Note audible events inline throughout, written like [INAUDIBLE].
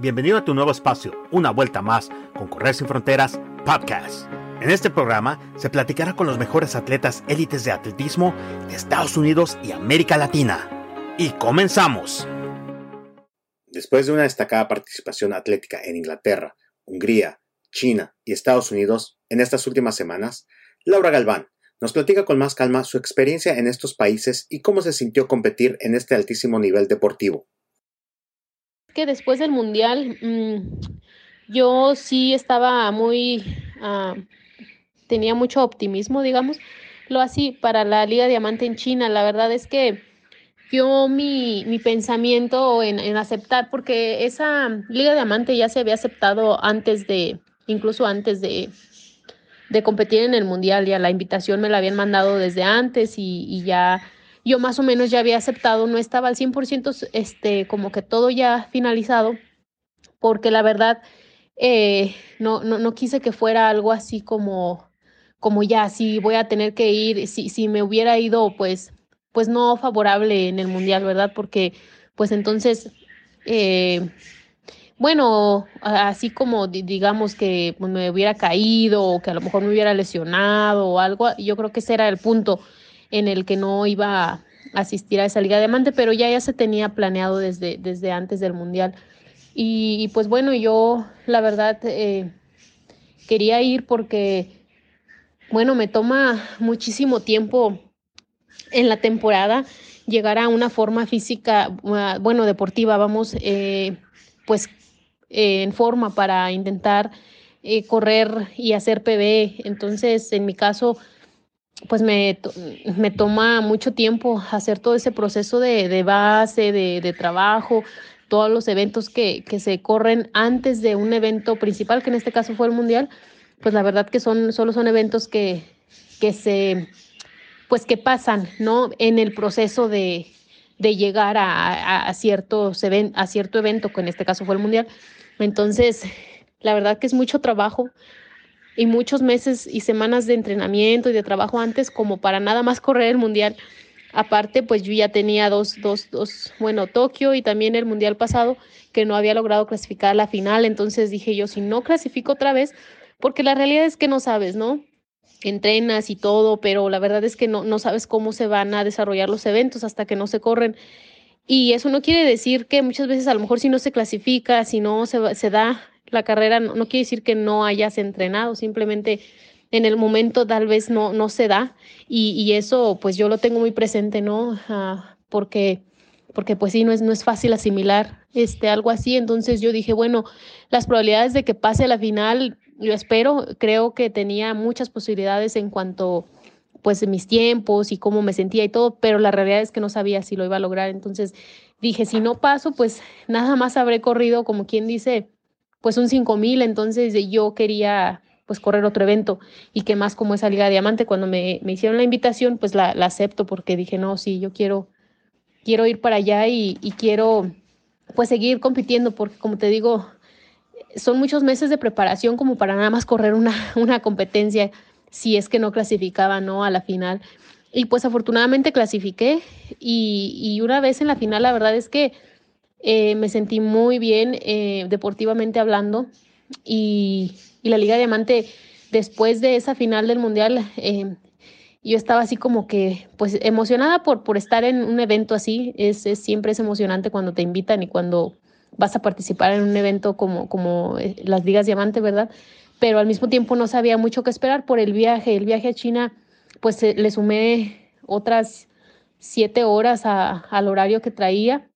Bienvenido a tu nuevo espacio, una vuelta más con Correr sin Fronteras Podcast. En este programa se platicará con los mejores atletas élites de atletismo de Estados Unidos y América Latina. Y comenzamos. Después de una destacada participación atlética en Inglaterra, Hungría, China y Estados Unidos en estas últimas semanas, Laura Galván nos platica con más calma su experiencia en estos países y cómo se sintió competir en este altísimo nivel deportivo después del Mundial mm, yo sí estaba muy, ah, tenía mucho optimismo, digamos, lo así para la Liga Diamante en China. La verdad es que yo mi, mi pensamiento en, aceptar, porque esa Liga Diamante ya se había aceptado antes de, incluso antes de, de competir en el Mundial, ya la invitación me la habían mandado desde antes y ya yo más o menos ya había aceptado, no estaba al 100% este, como que todo ya finalizado, porque la verdad eh, no, no, no quise que fuera algo así como, como ya, si voy a tener que ir, si, si me hubiera ido, pues, pues no favorable en el Mundial, ¿verdad? Porque pues entonces, eh, bueno, así como digamos que me hubiera caído o que a lo mejor me hubiera lesionado o algo, yo creo que ese era el punto en el que no iba a asistir a esa Liga de Diamante, pero ya ya se tenía planeado desde, desde antes del Mundial. Y, pues bueno, yo la verdad eh, quería ir porque, bueno, me toma muchísimo tiempo en la temporada llegar a una forma física, ah, bueno, deportiva, vamos, eh, pues eh, en forma para intentar correr y hacer PB. Entonces, en mi caso, pues me, me, toma mucho tiempo hacer todo ese proceso de, de base, de, de, trabajo, todos los eventos que, que, se corren antes de un evento principal, que en este caso fue el Mundial, pues la verdad que son, solo son eventos que, que se, pues que pasan, ¿no? En el proceso de, de llegar a, a, a, ciertos a cierto evento, que en este caso fue el Mundial. Entonces, la verdad que es mucho trabajo, y muchos meses y semanas de entrenamiento y de trabajo antes como para nada más correr el mundial. Aparte, pues yo ya tenía dos, dos, dos, bueno, Tokio y también el mundial pasado que no había logrado clasificar a la final. Entonces dije yo, si no clasifico otra vez, porque la realidad es que no sabes, ¿no? Entrenas y todo, pero la verdad es que no, no sabes cómo se van a desarrollar los eventos hasta que no se corren. Y eso no quiere decir que muchas veces a lo mejor si no se clasifica, si no se, se da la carrera no, quiere decir que no hayas entrenado, simplemente en el momento tal vez no, no se da. Y, y eso pues yo lo tengo muy presente, ¿no? Ah, porque, porque pues sí, no es, no es fácil asimilar este, algo así, entonces yo dije, bueno, las probabilidades de que pase a la final, yo espero, creo que tenía muchas posibilidades en cuanto pues mis tiempos y cómo me sentía y todo, pero la realidad es que no sabía si lo iba a lograr, entonces dije, si no paso, pues nada más habré corrido, como quien dice, pues un 5000, entonces yo quería pues correr otro evento y que más como esa Liga Diamante, cuando me, me hicieron la invitación, pues la, la, acepto porque dije, no, sí, yo quiero, quiero ir para allá y, y quiero pues seguir compitiendo porque como te digo, son muchos meses de preparación como para nada más correr una, [LAUGHS] una competencia si es que no clasificaba no a la final. Y pues afortunadamente clasifiqué y, y una vez en la final la verdad es que eh, me sentí muy bien eh, deportivamente hablando y, y, la Liga Diamante después de esa final del Mundial, eh, yo estaba así como que pues emocionada por, por estar en un evento así. Es, es, siempre es emocionante cuando te invitan y cuando vas a participar en un evento como, como eh, las Ligas Diamante, ¿verdad? Pero al mismo tiempo no sabía mucho qué esperar por el viaje. El viaje a China, pues le sumé otras siete horas a, al horario que traía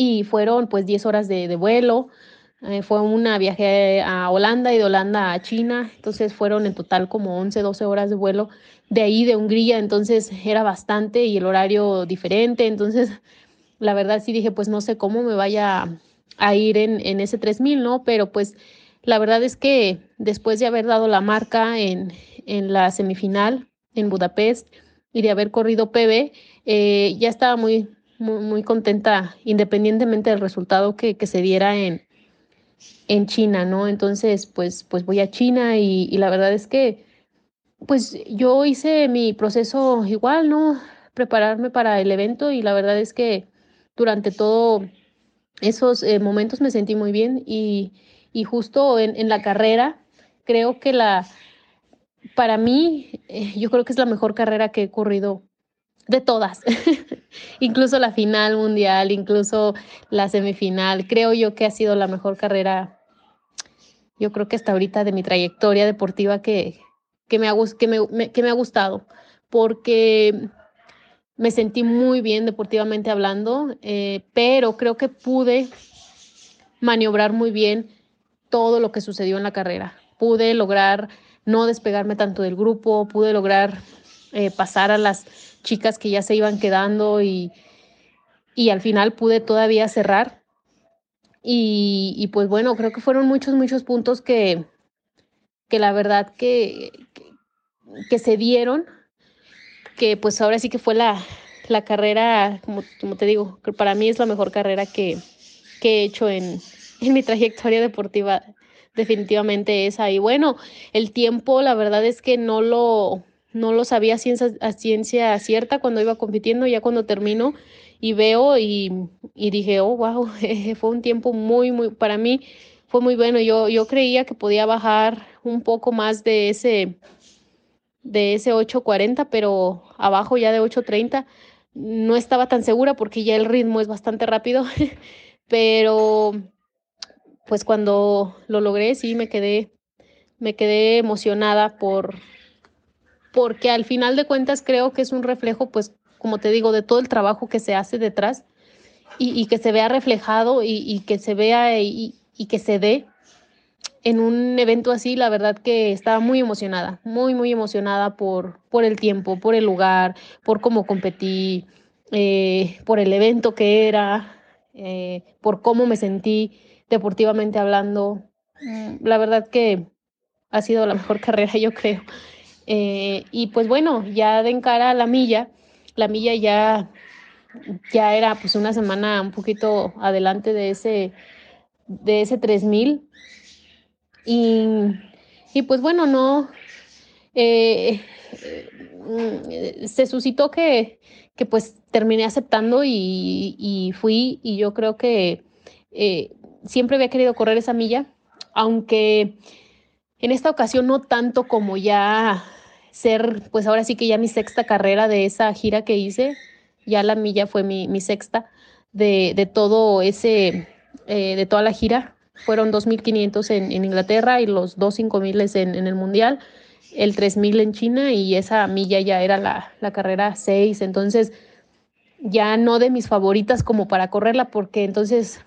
y fueron pues 10 horas de, vuelo. Eh, fue una viaje a Holanda y de Holanda a China, entonces fueron en total como 11, 12 horas de vuelo de ahí de Hungría, entonces era bastante y el horario diferente, entonces la verdad sí dije pues no sé cómo me vaya a ir en, en ese 3000, ¿no? Pero pues la verdad es que después de haber dado la marca en, en la semifinal en Budapest y de haber corrido PB, eh, ya estaba muy, muy, muy contenta, independientemente del resultado que, que, se diera en, en China, ¿no? Entonces, pues, pues voy a China y, y la verdad es que, pues yo hice mi proceso igual, ¿no? Prepararme para el evento y la verdad es que durante todo esos eh, momentos me sentí muy bien y, y justo en, en, la carrera creo que la, para mí, eh, yo creo que es la mejor carrera que he corrido de todas, [LAUGHS] incluso la final mundial, incluso la semifinal, creo yo que ha sido la mejor carrera, yo creo que hasta ahorita de mi trayectoria deportiva que, que, me, ha, que, me, que me ha gustado, porque me sentí muy bien deportivamente hablando, eh, pero creo que pude maniobrar muy bien todo lo que sucedió en la carrera. Pude lograr no despegarme tanto del grupo, pude lograr eh, pasar a las chicas que ya se iban quedando y, y al final pude todavía cerrar. Y, y, pues bueno, creo que fueron muchos, muchos puntos que, que la verdad que, que, se dieron que pues ahora sí que fue la, la carrera, como, como, te digo, que para mí es la mejor carrera que, que he hecho en, en, mi trayectoria deportiva, definitivamente esa. Y bueno, el tiempo, la verdad es que no lo, no lo sabía a ciencia, cierta cuando iba compitiendo, ya cuando termino y veo y, y dije, oh, wow, [LAUGHS] fue un tiempo muy, muy, para mí fue muy bueno. Yo, yo creía que podía bajar un poco más de ese de ese 8.40, pero abajo ya de 8.30. No estaba tan segura porque ya el ritmo es bastante rápido, [LAUGHS] pero pues cuando lo logré sí me quedé me quedé emocionada por porque al final de cuentas creo que es un reflejo pues como te digo de todo el trabajo que se hace detrás y, y que se vea reflejado y, y que se vea y, y que se dé en un evento así, la verdad que estaba muy emocionada, muy, muy emocionada por, por el tiempo, por el lugar, por cómo competí, eh, por el evento que era, eh, por cómo me sentí deportivamente hablando. Mm, la verdad que ha sido la mejor [LAUGHS] carrera, yo creo. Eh, y pues bueno, ya de encara a la milla, la milla ya, ya era pues una semana un poquito adelante de ese, de ese 3000 y, y pues bueno, no, eh, se suscitó que, que, pues terminé aceptando y, y, fui y yo creo que eh, siempre había querido correr esa milla, aunque en esta ocasión no tanto como ya ser, pues ahora sí que ya mi sexta carrera de esa gira que hice, ya la milla fue mi, mi sexta de, de todo ese, eh, de toda la gira, fueron 2.500 en, en, Inglaterra y los 2.500 en, en el Mundial, el 3.000 en China y esa milla ya era la, la carrera 6, entonces ya no de mis favoritas como para correrla porque entonces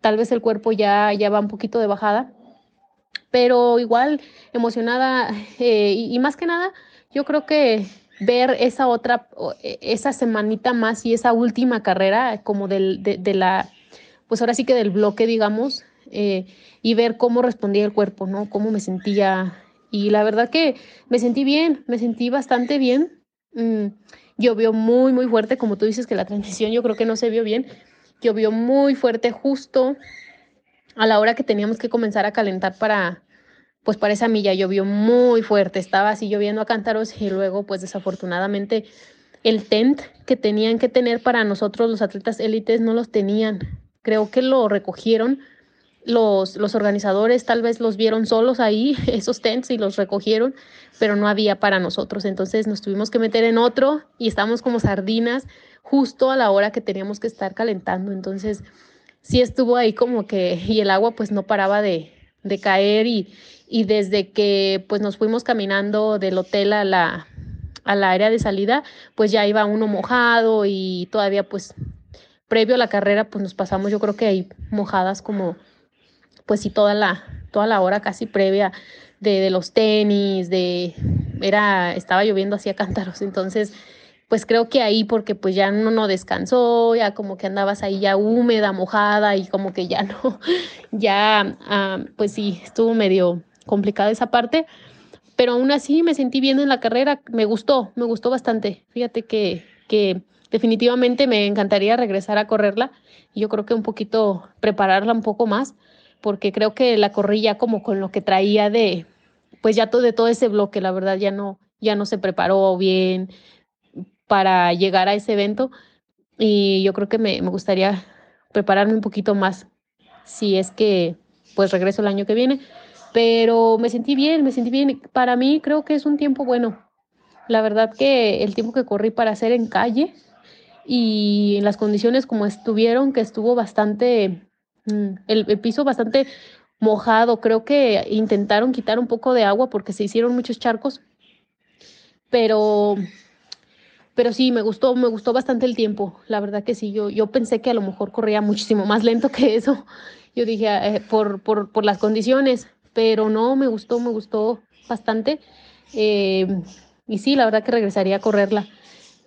tal vez el cuerpo ya, ya va un poquito de bajada, pero igual emocionada [LAUGHS] eh, y, más que nada yo creo que ver esa otra, esa semanita más y esa última carrera como del, de, de la, pues ahora sí que del bloque, digamos, eh, y ver cómo respondía el cuerpo, ¿no? Cómo me sentía. Y la verdad que me sentí bien, me sentí bastante bien. Mm, llovió muy, muy fuerte, como tú dices que la transición yo creo que no se vio bien. Llovió muy fuerte justo a la hora que teníamos que comenzar a calentar para, pues para esa milla llovió muy fuerte, estaba así lloviendo a cántaros y luego pues desafortunadamente el tent que tenían que tener para nosotros los atletas élites no los tenían. Creo que lo recogieron los, los organizadores tal vez los vieron solos ahí, [LAUGHS] esos tents, y los recogieron, pero no había para nosotros. Entonces nos tuvimos que meter en otro y estábamos como sardinas justo a la hora que teníamos que estar calentando. Entonces sí estuvo ahí como que, y el agua pues no paraba de, de caer y, y desde que pues nos fuimos caminando del hotel a la, a la área de salida, pues ya iba uno mojado y todavía pues previo a la carrera pues nos pasamos yo creo que ahí mojadas como pues sí, toda la, toda la hora casi previa de, de los tenis, de, era, estaba lloviendo hacía cántaros, entonces, pues creo que ahí porque pues ya no, no descansó, ya como que andabas ahí ya húmeda, mojada y como que ya [LAUGHS] no, ya, uh, pues sí, estuvo medio complicada esa parte, pero aún así me sentí bien en la carrera, me gustó, me gustó bastante, fíjate que, que definitivamente me encantaría regresar a correrla, yo creo que un poquito prepararla un poco más, porque creo que la corrí ya como con lo que traía de, pues ya todo de todo ese bloque, la verdad ya no, ya no se preparó bien para llegar a ese evento y yo creo que me, me gustaría prepararme un poquito más si es que pues regreso el año que viene. Pero me sentí bien, me sentí bien. Para mí creo que es un tiempo bueno. La verdad que el tiempo que corrí para hacer en calle y en las condiciones como estuvieron, que estuvo bastante, mm, el, el piso bastante mojado. Creo que intentaron quitar un poco de agua porque se hicieron muchos charcos. Pero pero sí, me gustó, me gustó bastante el tiempo. La verdad que sí, yo, yo pensé que a lo mejor corría muchísimo más lento que eso. [LAUGHS] Yo dije, eh, por, por, por, las condiciones, pero no, me gustó, me gustó bastante. Eh, y sí, la verdad que regresaría a correrla.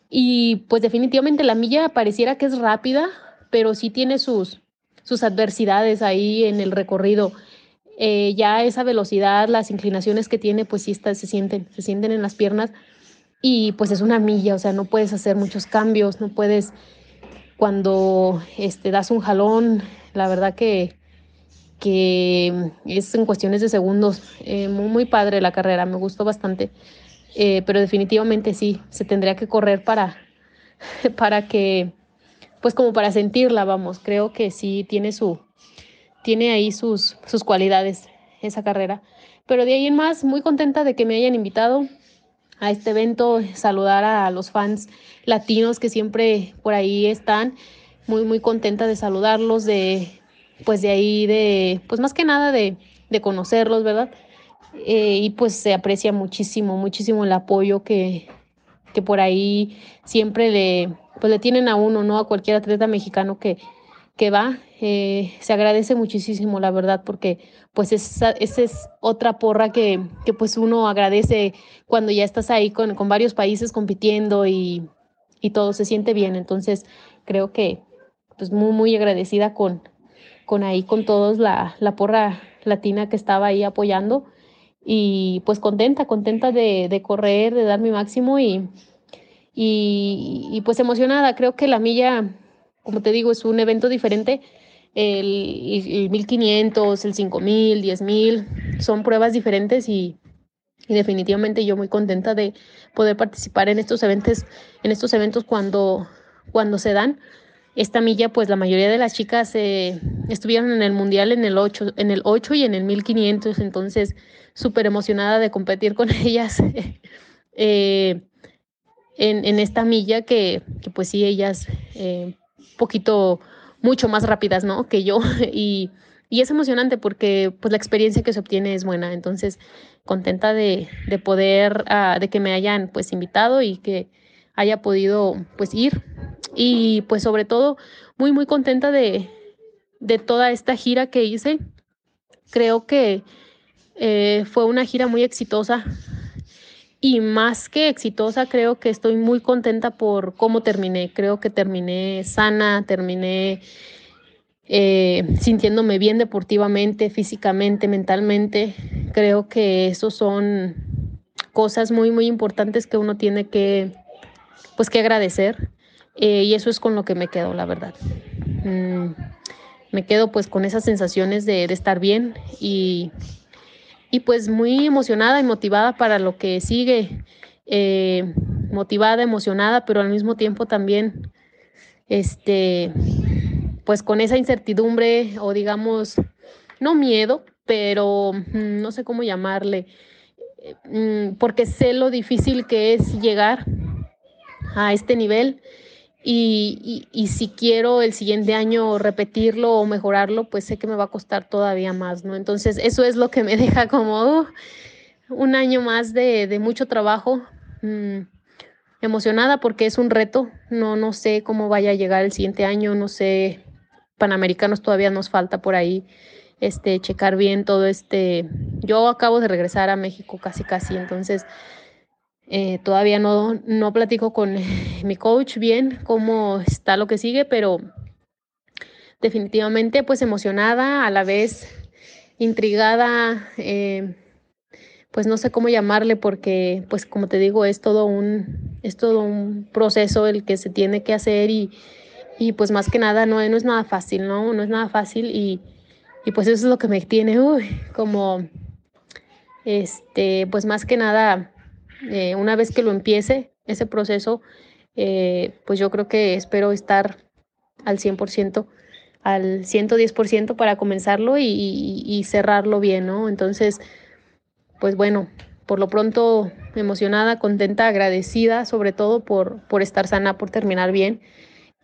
Y pues definitivamente la milla pareciera que es rápida, pero sí tiene sus, sus adversidades ahí en el recorrido. Eh, ya esa velocidad, las inclinaciones que tiene, pues sí está, se sienten, se sienten en las piernas y pues es una milla, o sea, no puedes hacer muchos cambios, no puedes, cuando este, das un jalón, la verdad que, que es en cuestiones de segundos, eh, muy, padre la carrera, me gustó bastante, eh, pero definitivamente sí, se tendría que correr para, [LAUGHS] para que, pues como para sentirla, vamos, creo que sí tiene su, tiene ahí sus, sus cualidades esa carrera. Pero de ahí en más, muy contenta de que me hayan invitado a este evento, saludar a los fans latinos que siempre por ahí están. Muy, muy contenta de saludarlos, de, pues de ahí, de, pues más que nada de, de conocerlos, ¿verdad? Eh, y pues se aprecia muchísimo, muchísimo el apoyo que, que por ahí siempre le, pues le tienen a uno, ¿no? A cualquier atleta mexicano que, que va. Eh, se agradece muchísimo, la verdad, porque pues esa, esa es otra porra que, que, pues uno agradece cuando ya estás ahí con, con varios países compitiendo y, y, todo se siente bien. Entonces creo que pues muy, muy agradecida con, con ahí, con todos, la, la porra latina que estaba ahí apoyando y pues contenta, contenta de, de correr, de dar mi máximo y, y, y pues emocionada. Creo que la milla como te digo, es un evento diferente. El, el 1500, el 5000, 10000, son pruebas diferentes y, definitivamente yo muy contenta de poder participar en estos eventos, en estos eventos cuando, cuando se dan. Esta milla, pues la mayoría de las chicas eh, estuvieron en el mundial en el 8, en el 8 y en el 1500, entonces súper emocionada de competir con [LAUGHS] ellas. eh, en, esta milla que, que, pues sí, ellas eh, poquito, mucho más rápidas, ¿no? Que yo. [LAUGHS] Y, y es emocionante porque pues la experiencia que se obtiene es buena. Entonces, contenta de, de poder, uh, de que me hayan pues invitado y que haya podido pues ir. Y pues sobre todo, muy, muy contenta de, de toda esta gira que hice. Creo que eh, fue una gira muy exitosa y más que exitosa, creo que estoy muy contenta por cómo terminé. Creo que terminé sana, terminé eh, sintiéndome bien deportivamente, físicamente, mentalmente. Creo que esos son cosas muy, muy importantes que uno tiene que, pues, que agradecer. Eh, y eso es con lo que me quedo, la verdad. Mm, me quedo pues con esas sensaciones de, de estar bien y y pues muy emocionada y motivada para lo que sigue, eh, motivada, emocionada, pero al mismo tiempo también, este, pues con esa incertidumbre o digamos, no miedo, pero mm, no sé cómo llamarle, mm, porque sé lo difícil que es llegar a este nivel y, y, si quiero el siguiente año repetirlo o mejorarlo, pues sé que me va a costar todavía más, ¿no? Entonces, eso es lo que me [LAUGHS] deja como uh, un año más de, de mucho trabajo. Mm, emocionada porque es un reto. No, no sé cómo vaya a llegar el siguiente año, no sé. Panamericanos todavía nos falta por ahí este checar bien todo este. Yo acabo de regresar a México casi casi, entonces eh, todavía no, no platico con [LAUGHS] mi coach bien cómo está lo que sigue, pero definitivamente pues emocionada, a la vez intrigada, eh, pues no sé cómo llamarle porque pues como te digo es todo un, es todo un proceso el que se tiene que hacer y, y pues más que nada no, no es nada fácil, ¿no? No es nada fácil y, y pues eso es lo que me tiene, uy, como, este, pues más que nada eh, una vez que lo empiece, ese proceso, eh, pues yo creo que espero estar al 100% al 110% para comenzarlo y, y, cerrarlo bien, ¿no? Entonces, pues bueno, por lo pronto emocionada, contenta, agradecida sobre todo por, por estar sana, por terminar bien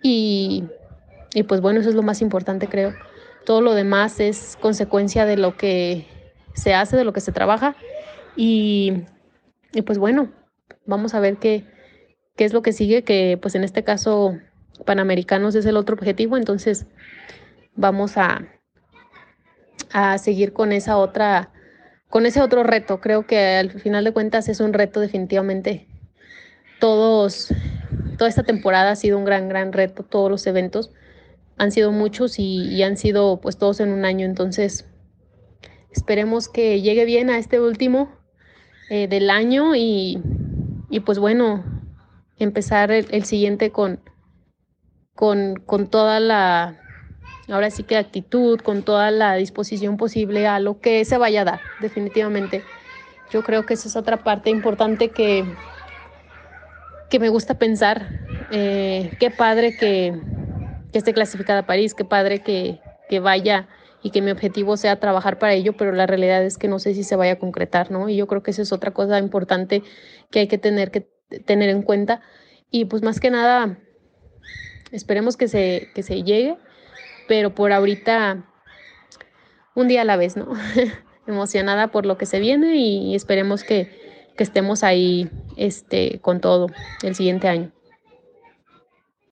y, y pues bueno, eso es lo más importante creo. Todo lo demás es consecuencia de lo que se hace, de lo que se trabaja y, y pues bueno, vamos a ver qué, qué es lo que sigue, que pues en este caso Panamericanos es el otro objetivo, entonces vamos a, a seguir con esa otra, con ese otro reto. Creo que al final de cuentas es un reto definitivamente. Todos, toda esta temporada ha sido un gran, gran reto, todos los eventos han sido muchos y, han sido pues todos en un año, entonces esperemos que llegue bien a este último eh, del año y, y pues bueno, empezar el, siguiente con, con, con, toda la, ahora sí que actitud, con toda la disposición posible a lo que se vaya a dar, definitivamente. Yo creo que esa es otra parte importante que, que me gusta pensar. Eh, qué padre que, que, esté clasificada a París, qué padre que, que vaya y que mi objetivo sea trabajar para ello, pero la realidad es que no sé si se vaya a concretar, ¿no? Y yo creo que esa es otra cosa importante que hay que tener que tener en cuenta. Y pues más que nada, esperemos que se, que se llegue, pero por ahorita un día a la vez, ¿no? [LAUGHS] Emocionada por lo que se viene y esperemos que, que estemos ahí este, con todo el siguiente año.